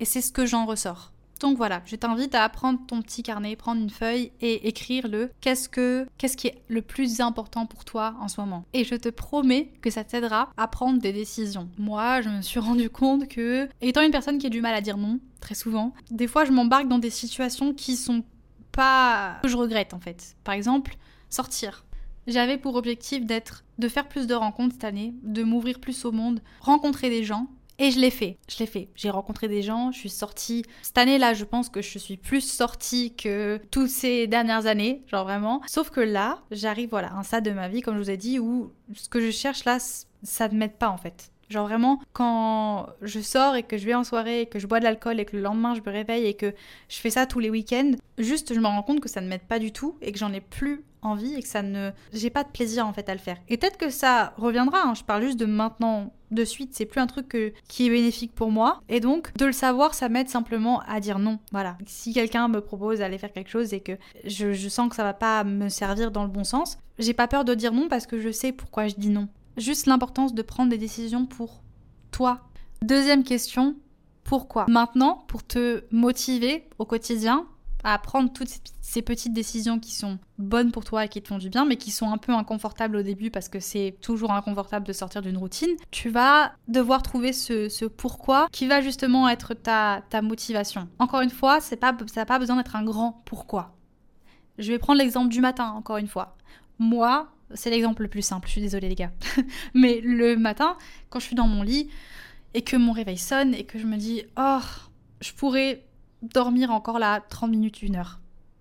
A: et c'est ce que j'en ressors. Donc voilà, je t'invite à prendre ton petit carnet, prendre une feuille et écrire le qu'est-ce que qu'est-ce qui est le plus important pour toi en ce moment? Et je te promets que ça t'aidera à prendre des décisions. Moi, je me suis rendu compte que étant une personne qui a du mal à dire non très souvent, des fois je m'embarque dans des situations qui sont pas que je regrette en fait. Par exemple, sortir. J'avais pour objectif d'être de faire plus de rencontres cette année, de m'ouvrir plus au monde, rencontrer des gens et je l'ai fait, je l'ai fait. J'ai rencontré des gens, je suis sortie. Cette année-là, je pense que je suis plus sortie que toutes ces dernières années, genre vraiment. Sauf que là, j'arrive voilà, à un stade de ma vie, comme je vous ai dit, où ce que je cherche là, ça ne m'aide pas en fait. Genre vraiment, quand je sors et que je vais en soirée et que je bois de l'alcool et que le lendemain je me réveille et que je fais ça tous les week-ends, juste je me rends compte que ça ne m'aide pas du tout et que j'en ai plus envie et que ça ne j'ai pas de plaisir en fait à le faire. Et peut-être que ça reviendra, hein. je parle juste de maintenant de suite, c'est plus un truc qui est bénéfique pour moi et donc de le savoir ça m'aide simplement à dire non. Voilà, si quelqu'un me propose d'aller faire quelque chose et que je, je sens que ça va pas me servir dans le bon sens, j'ai pas peur de dire non parce que je sais pourquoi je dis non. Juste l'importance de prendre des décisions pour toi. Deuxième question, pourquoi? Maintenant, pour te motiver au quotidien, à prendre toutes ces petites décisions qui sont bonnes pour toi et qui te font du bien, mais qui sont un peu inconfortables au début parce que c'est toujours inconfortable de sortir d'une routine, tu vas devoir trouver ce, pourquoi qui va justement être ta, ta motivation. Encore une fois, pas, ça n'a pas besoin d'être un grand pourquoi. Je vais prendre l'exemple du matin, encore une fois. Moi, c'est l'exemple le plus simple, je suis désolée les gars. mais le matin, quand je suis dans mon lit et que mon réveil sonne et que je me dis, oh, je pourrais dormir encore là 30 minutes, une heure.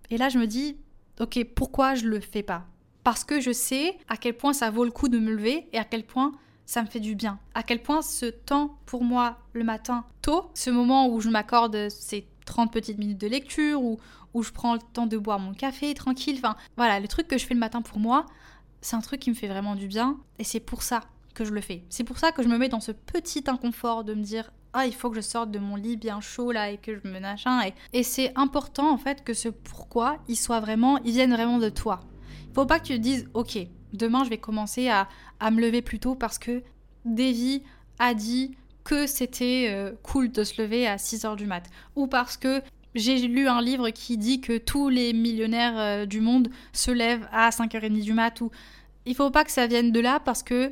A: Et là, je me dis, ok, pourquoi je le fais pas? Parce que je sais à quel point ça vaut le coup de me lever et à quel point ça me fait du bien. À quel point ce temps pour moi le matin tôt, ce moment où je m'accorde ces 30 petites minutes de lecture, ou où je prends le temps de boire mon café tranquille, enfin voilà, le truc que je fais le matin pour moi, c'est un truc qui me fait vraiment du bien et c'est pour ça que je le fais. C'est pour ça que je me mets dans ce petit inconfort de me dire ah, il faut que je sorte de mon lit bien chaud là et que je me machin. Et, et c'est important en fait que ce pourquoi il soit vraiment, il vienne vraiment de toi. Il faut pas que tu te dises, ok, demain je vais commencer à, me lever plus tôt parce que Davy a dit que c'était euh, cool de se lever à 6h du mat. Ou parce que j'ai lu un livre qui dit que tous les millionnaires euh, du monde se lèvent à 5h30 du mat. Ou... Il faut pas que ça vienne de là parce que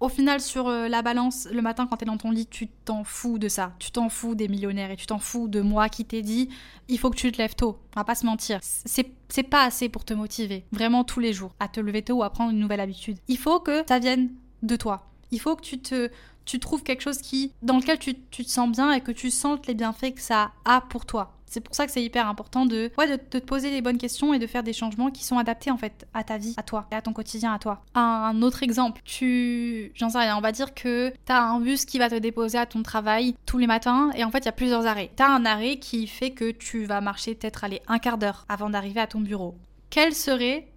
A: au final, sur euh, la balance, le matin quand tu es dans ton lit, tu t'en fous de ça. Tu t'en fous des millionnaires et tu t'en fous de moi qui t'ai dit il faut que tu te lèves tôt. On va pas se mentir. C'est pas assez pour te motiver, vraiment tous les jours, à te lever tôt ou à prendre une nouvelle habitude. Il faut que ça vienne de toi. Il faut que tu te tu trouves quelque chose qui dans lequel tu, tu te sens bien et que tu sentes les bienfaits que ça a pour toi. C'est pour ça que c'est hyper important de, ouais, de, te poser les bonnes questions et de faire des changements qui sont adaptés en fait à ta vie, à toi, et à ton quotidien, à toi. Un autre exemple, tu, j'en sais rien, on va dire que t'as un bus qui va te déposer à ton travail tous les matins et en fait il y a plusieurs arrêts. T'as un arrêt qui fait que tu vas marcher peut-être aller un quart d'heure avant d'arriver à ton bureau. Quelle serait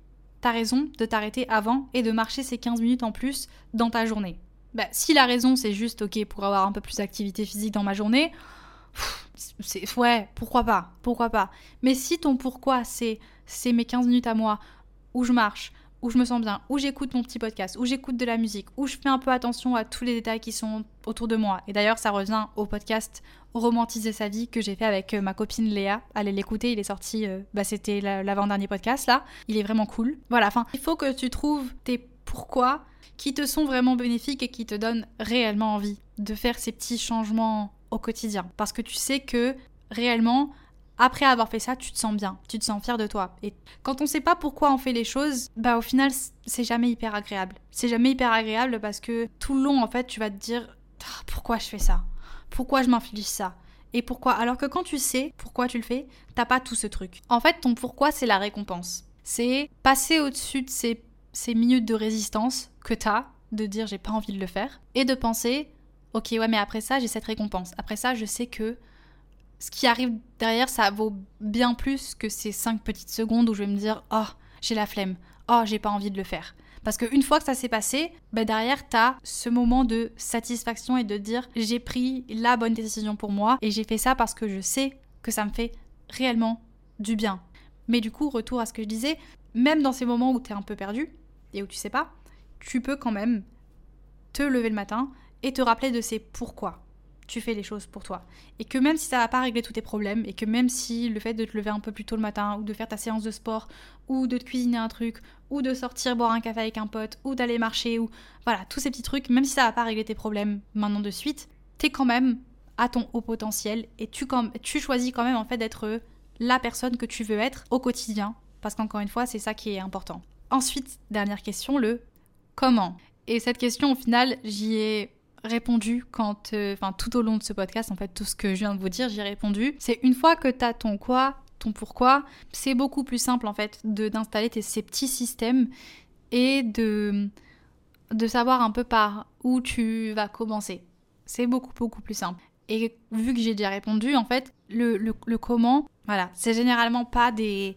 A: ta raison de t'arrêter avant et de marcher ces 15 minutes en plus dans ta journée? Bah, si la raison c'est juste ok pour avoir un peu plus d'activité physique dans ma journée, ouais, pourquoi pas, pourquoi pas. Mais si ton pourquoi c'est c'est mes 15 minutes à moi où je marche, où je me sens bien, où j'écoute mon petit podcast, où j'écoute de la musique, où je fais un peu attention à tous les détails qui sont autour de moi. Et d'ailleurs, ça revient au podcast Romantiser sa vie que j'ai fait avec euh, ma copine Léa. Allez l'écouter, il est sorti, euh, bah, c'était l'avant-dernier podcast là. Il est vraiment cool. Voilà, enfin, il faut que tu trouves tes pourquoi qui te sont vraiment bénéfiques et qui te donnent réellement envie de faire ces petits changements au quotidien. Parce que tu sais que réellement, après avoir fait ça, tu te sens bien, tu te sens fier de toi. Et quand on sait pas pourquoi on fait les choses, bah au final, c'est jamais hyper agréable. C'est jamais hyper agréable parce que tout le long, en fait, tu vas te dire ah, pourquoi je fais ça? Pourquoi je m'inflige ça? Et pourquoi? Alors que quand tu sais pourquoi tu le fais, t'as pas tout ce truc. En fait, ton pourquoi, c'est la récompense. C'est passer au-dessus de ces, ces minutes de résistance que t'as, de dire j'ai pas envie de le faire, et de penser ok, ouais, mais après ça, j'ai cette récompense. Après ça, je sais que ce qui arrive derrière, ça vaut bien plus que ces 5 petites secondes où je vais me dire, oh, j'ai la flemme, oh, j'ai pas envie de le faire. Parce qu'une fois que ça s'est passé, bah derrière, t'as ce moment de satisfaction et de dire, j'ai pris la bonne décision pour moi et j'ai fait ça parce que je sais que ça me fait réellement du bien. Mais du coup, retour à ce que je disais, même dans ces moments où t'es un peu perdu et où tu sais pas, tu peux quand même te lever le matin et te rappeler de ces pourquoi tu fais les choses pour toi. Et que même si ça va pas régler tous tes problèmes, et que même si le fait de te lever un peu plus tôt le matin, ou de faire ta séance de sport, ou de te cuisiner un truc, ou de sortir boire un café avec un pote, ou d'aller marcher, ou voilà, tous ces petits trucs, même si ça va pas régler tes problèmes maintenant de suite, t'es quand même à ton haut potentiel, et tu, tu choisis quand même en fait d'être la personne que tu veux être au quotidien, parce qu'encore une fois, c'est ça qui est important. Ensuite, dernière question, le comment. Et cette question, au final, j'y ai répondu quand, euh, enfin tout au long de ce podcast, en fait, tout ce que je viens de vous dire, j'y ai répondu. C'est une fois que tu as ton quoi, ton pourquoi, c'est beaucoup plus simple en fait de d'installer ces petits systèmes et de de savoir un peu par où tu vas commencer. C'est beaucoup, beaucoup plus simple. Et vu que j'ai déjà répondu, en fait, le, le, comment, voilà, c'est généralement pas des,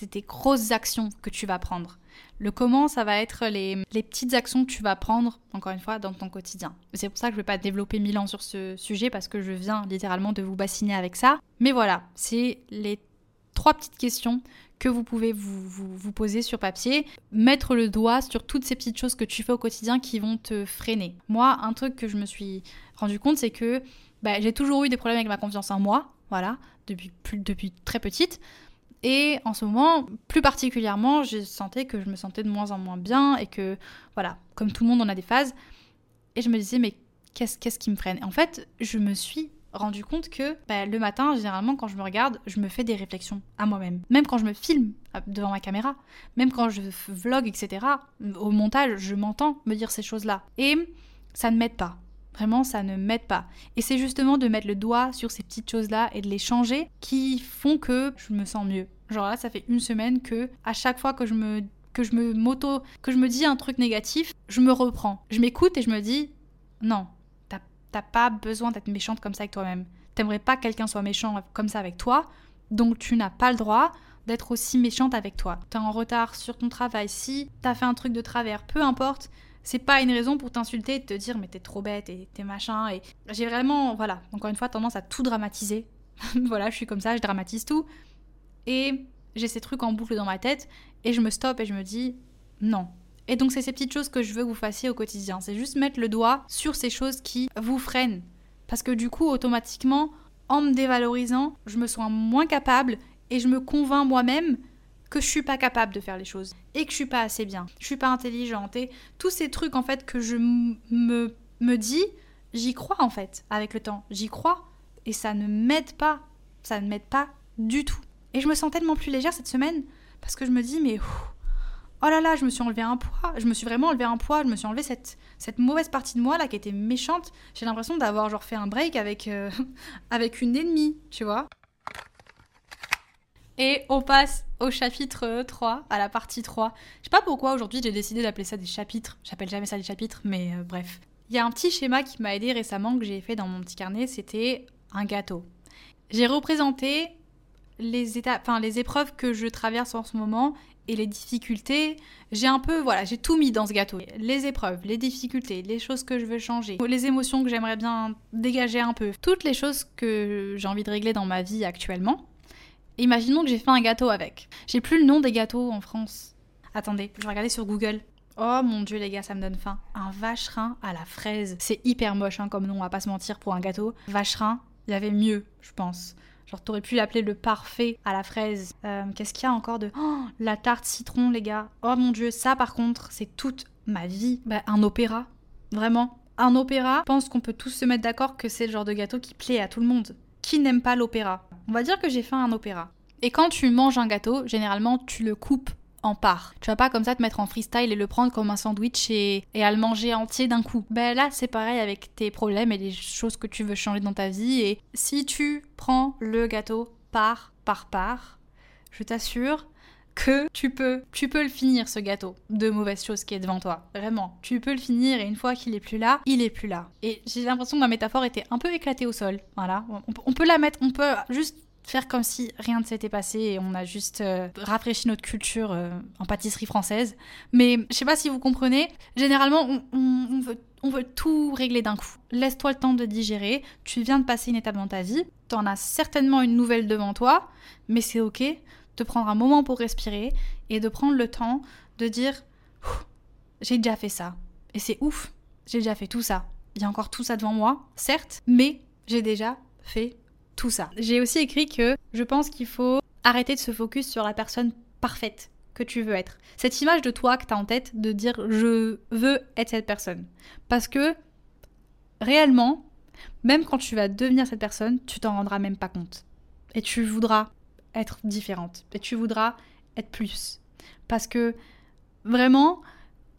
A: des, grosses actions que tu vas prendre. Le comment, ça va être les, les, petites actions que tu vas prendre, encore une fois, dans ton quotidien. C'est pour ça que je ne vais pas développer mille ans sur ce sujet, parce que je viens littéralement de vous bassiner avec ça. Mais voilà, c'est les trois petites questions que vous pouvez vous, vous, poser sur papier, mettre le doigt sur toutes ces petites choses que tu fais au quotidien qui vont te freiner. Moi, un truc que je me suis rendu compte, c'est que bah, j'ai toujours eu des problèmes avec ma confiance en moi, voilà, depuis, depuis très petite. Et en ce moment, plus particulièrement, j'ai senti que je me sentais de moins en moins bien et que, voilà, comme tout le monde, on a des phases. Et je me disais, mais qu'est-ce qui me freine? En fait, je me suis rendu compte que bah, le matin, généralement, quand je me regarde, je me fais des réflexions à moi-même. Même quand je me filme devant ma caméra, même quand je vlog, etc., au montage, je m'entends me dire ces choses-là. Et ça ne m'aide pas. Vraiment, ça ne m'aide pas. Et c'est justement de mettre le doigt sur ces petites choses-là et de les changer qui font que je me sens mieux. Genre là, ça fait une semaine que à chaque fois que je me que je me moto que je me dis un truc négatif, je me reprends. Je m'écoute et je me dis non, T'as pas besoin d'être méchante comme ça avec toi-même. T'aimerais pas que quelqu'un soit méchant comme ça avec toi, donc tu n'as pas le droit d'être aussi méchante avec toi. T'es en retard sur ton travail, si t'as fait un truc de travers, peu importe, c'est pas une raison pour t'insulter et te dire mais t'es trop bête et t'es machin. Et j'ai vraiment, voilà, encore une fois, tendance à tout dramatiser. voilà, je suis comme ça, je dramatise tout. Et j'ai ces trucs en boucle dans ma tête et je me stoppe et je me dis non, et donc c'est ces petites choses que je veux que vous fassiez au quotidien. C'est juste mettre le doigt sur ces choses qui vous freinent. Parce que du coup, automatiquement, en me dévalorisant, je me sens moins capable et je me convainc moi-même que je suis pas capable de faire les choses et que je suis pas assez bien, je suis pas intelligente et tous ces trucs en fait que je me, me dis, j'y crois en fait avec le temps, j'y crois et ça ne m'aide pas, ça ne m'aide pas du tout. Et je me sens tellement plus légère cette semaine parce que je me dis mais oh là là, je me suis enlevé un poids, je me suis vraiment enlevé un poids, je me suis enlevé cette, cette mauvaise partie de moi là qui était méchante. J'ai l'impression d'avoir genre fait un break avec, euh, avec une ennemie, tu vois. Et on passe au chapitre 3, à la partie 3. Je sais pas pourquoi aujourd'hui j'ai décidé d'appeler ça des chapitres. J'appelle jamais ça des chapitres, mais euh, bref. Il y a un petit schéma qui m'a aidé récemment que j'ai fait dans mon petit carnet, c'était un gâteau. J'ai représenté les étapes, enfin les épreuves que je traverse en ce moment et les difficultés, j'ai un peu, voilà, j'ai tout mis dans ce gâteau. Les épreuves, les difficultés, les choses que je veux changer, les émotions que j'aimerais bien dégager un peu, toutes les choses que j'ai envie de régler dans ma vie actuellement. Imaginons que j'ai fait un gâteau avec. J'ai plus le nom des gâteaux en France. Attendez, je vais regarder sur Google. Oh mon dieu les gars, ça me donne faim. Un vacherin à la fraise. C'est hyper moche hein, comme nom, on va pas se mentir pour un gâteau. Vacherin, il y avait mieux, je pense. Genre, t'aurais pu l'appeler le parfait à la fraise. Euh, qu'est-ce qu'il y a encore de. Oh, la tarte citron, les gars. Oh mon dieu, ça par contre, c'est toute ma vie. Bah, un opéra. Vraiment. Un opéra, je pense qu'on peut tous se mettre d'accord que c'est le genre de gâteau qui plaît à tout le monde. Qui n'aime pas l'opéra On va dire que j'ai fait un opéra. Et quand tu manges un gâteau, généralement, tu le coupes en part. Tu vas pas comme ça te mettre en freestyle et le prendre comme un sandwich et, et à le manger entier d'un coup. Ben là, c'est pareil avec tes problèmes et les choses que tu veux changer dans ta vie. Et si tu prends le gâteau part par part, je t'assure que tu peux, tu peux le finir ce gâteau de mauvaise chose qui est devant toi. Vraiment, tu peux le finir et une fois qu'il est plus là, il est plus là. Et j'ai l'impression que ma métaphore était un peu éclatée au sol. Voilà, on peut la mettre, on peut juste faire comme si rien ne s'était passé et on a juste euh, rafraîchi notre culture euh, en pâtisserie française. Mais je sais pas si vous comprenez, généralement on, veut, on veut tout régler d'un coup. Laisse-toi le temps de digérer, tu viens de passer une étape dans ta vie, tu en as certainement une nouvelle devant toi, mais c'est ok de prendre un moment pour respirer et de prendre le temps de dire j'ai déjà fait ça et c'est ouf, j'ai déjà fait tout ça. Il y a encore tout ça devant moi, certes, mais j'ai déjà fait tout ça. J'ai aussi écrit que je pense qu'il faut arrêter de se focus sur la personne parfaite que tu veux être. Cette image de toi que tu as en tête de dire je veux être cette personne. Parce que réellement, même quand tu vas devenir cette personne, tu t'en rendras même pas compte. Et tu voudras être différente. Et tu voudras être plus. Parce que vraiment,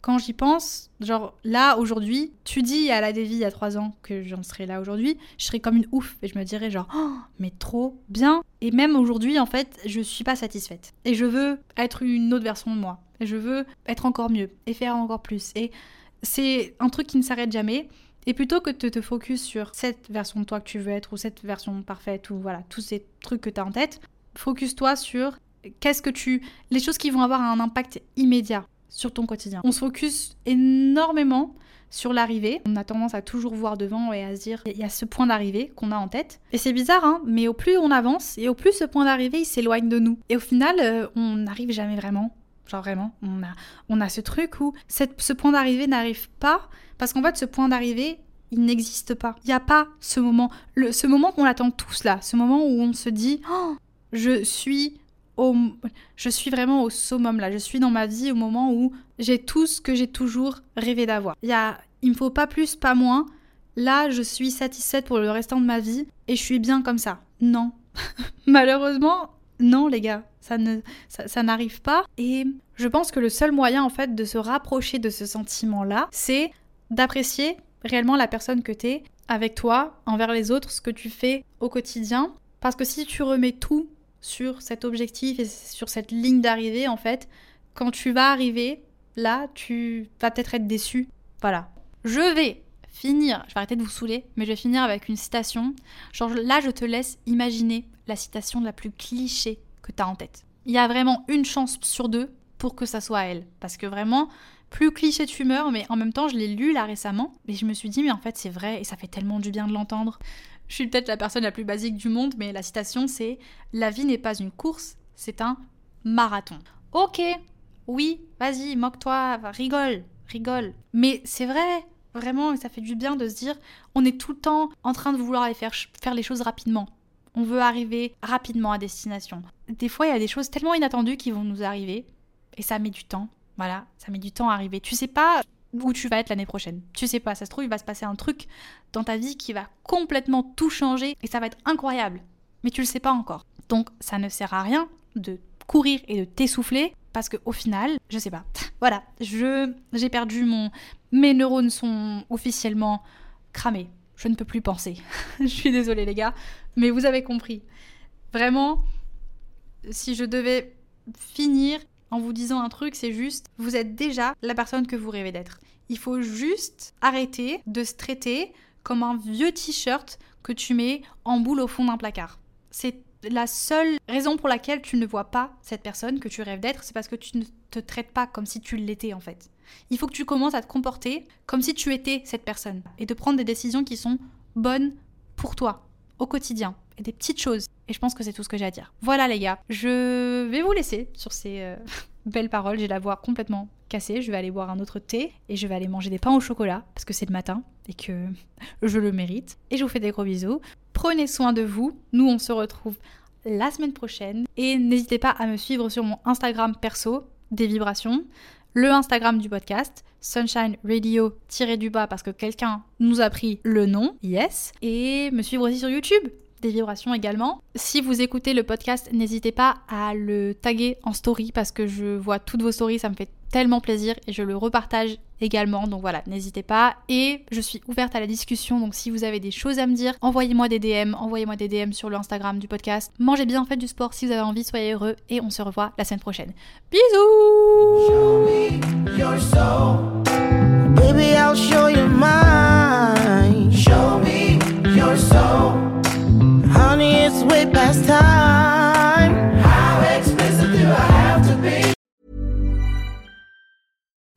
A: quand j'y pense, genre là aujourd'hui, tu dis à la Devi il y a trois ans que j'en serais là aujourd'hui, je serais comme une ouf et je me dirais genre oh, mais trop bien. Et même aujourd'hui en fait, je suis pas satisfaite et je veux être une autre version de moi. Et je veux être encore mieux et faire encore plus. Et c'est un truc qui ne s'arrête jamais. Et plutôt que de te focus sur cette version de toi que tu veux être ou cette version parfaite ou voilà, tous ces trucs que tu as en tête, focus-toi sur qu'est-ce que tu les choses qui vont avoir un impact immédiat sur ton quotidien. On se focus énormément sur l'arrivée. On a tendance à toujours voir devant et à se dire il y a ce point d'arrivée qu'on a en tête. Et c'est bizarre, hein, mais au plus on avance et au plus ce point d'arrivée il s'éloigne de nous. Et au final, euh, on n'arrive jamais vraiment. Genre vraiment, on a, on a ce truc où cette, ce point d'arrivée n'arrive pas parce qu'en fait ce point d'arrivée il n'existe pas. Il n'y a pas ce moment, le, ce moment qu'on attend tous là, ce moment où on se dit oh, je suis au, je suis vraiment au summum là, je suis dans ma vie au moment où j'ai tout ce que j'ai toujours rêvé d'avoir. Il y il me faut pas plus, pas moins. Là, je suis satisfaite pour le restant de ma vie et je suis bien comme ça. Non. Malheureusement, non les gars, ça ne ça, n'arrive pas et je pense que le seul moyen en fait de se rapprocher de ce sentiment-là, c'est d'apprécier réellement la personne que tu es avec toi, envers les autres, ce que tu fais au quotidien parce que si tu remets tout sur cet objectif et sur cette ligne d'arrivée, en fait, quand tu vas arriver, là, tu vas peut-être être déçu. Voilà. Je vais finir, je vais arrêter de vous saouler, mais je vais finir avec une citation. Genre là, je te laisse imaginer la citation la plus cliché que tu as en tête. Il y a vraiment une chance sur deux pour que ça soit elle. Parce que vraiment, plus cliché tu meurs, mais en même temps, je l'ai lu là récemment, et je me suis dit, mais en fait, c'est vrai, et ça fait tellement du bien de l'entendre. Je suis peut-être la personne la plus basique du monde, mais la citation c'est La vie n'est pas une course, c'est un marathon. Ok, oui, vas-y, moque-toi, rigole, rigole. Mais c'est vrai, vraiment, ça fait du bien de se dire on est tout le temps en train de vouloir aller faire, faire les choses rapidement. On veut arriver rapidement à destination. Des fois, il y a des choses tellement inattendues qui vont nous arriver, et ça met du temps. Voilà, ça met du temps à arriver. Tu sais pas où tu vas être l'année prochaine. Tu sais pas, ça se trouve, il va se passer un truc dans ta vie qui va complètement tout changer et ça va être incroyable. Mais tu le sais pas encore. Donc ça ne sert à rien de courir et de t'essouffler parce que au final, je sais pas. voilà, je j'ai perdu mon mes neurones sont officiellement cramés. Je ne peux plus penser. je suis désolée les gars, mais vous avez compris. Vraiment si je devais finir en vous disant un truc, c'est juste, vous êtes déjà la personne que vous rêvez d'être. Il faut juste arrêter de se traiter comme un vieux t-shirt que tu mets en boule au fond d'un placard. C'est la seule raison pour laquelle tu ne vois pas cette personne que tu rêves d'être, c'est parce que tu ne te traites pas comme si tu l'étais en fait. Il faut que tu commences à te comporter comme si tu étais cette personne et de prendre des décisions qui sont bonnes pour toi au quotidien et des petites choses. Et je pense que c'est tout ce que j'ai à dire. Voilà les gars, je vais vous laisser sur ces euh, belles paroles. J'ai la voix complètement cassée. Je vais aller boire un autre thé et je vais aller manger des pains au chocolat parce que c'est le matin et que je le mérite. Et je vous fais des gros bisous. Prenez soin de vous. Nous, on se retrouve la semaine prochaine. Et n'hésitez pas à me suivre sur mon Instagram perso, des vibrations, le Instagram du podcast, Sunshine Radio-du bas parce que quelqu'un nous a pris le nom, yes, et me suivre aussi sur YouTube, vibrations également. Si vous écoutez le podcast, n'hésitez pas à le taguer en story parce que je vois toutes vos stories, ça me fait tellement plaisir et je le repartage également. Donc voilà, n'hésitez pas. Et je suis ouverte à la discussion. Donc si vous avez des choses à me dire, envoyez-moi des DM, envoyez-moi des DM sur le Instagram du podcast. Mangez bien, faites du sport si vous avez envie, soyez heureux et on se revoit la semaine prochaine. Bisous It's way past time.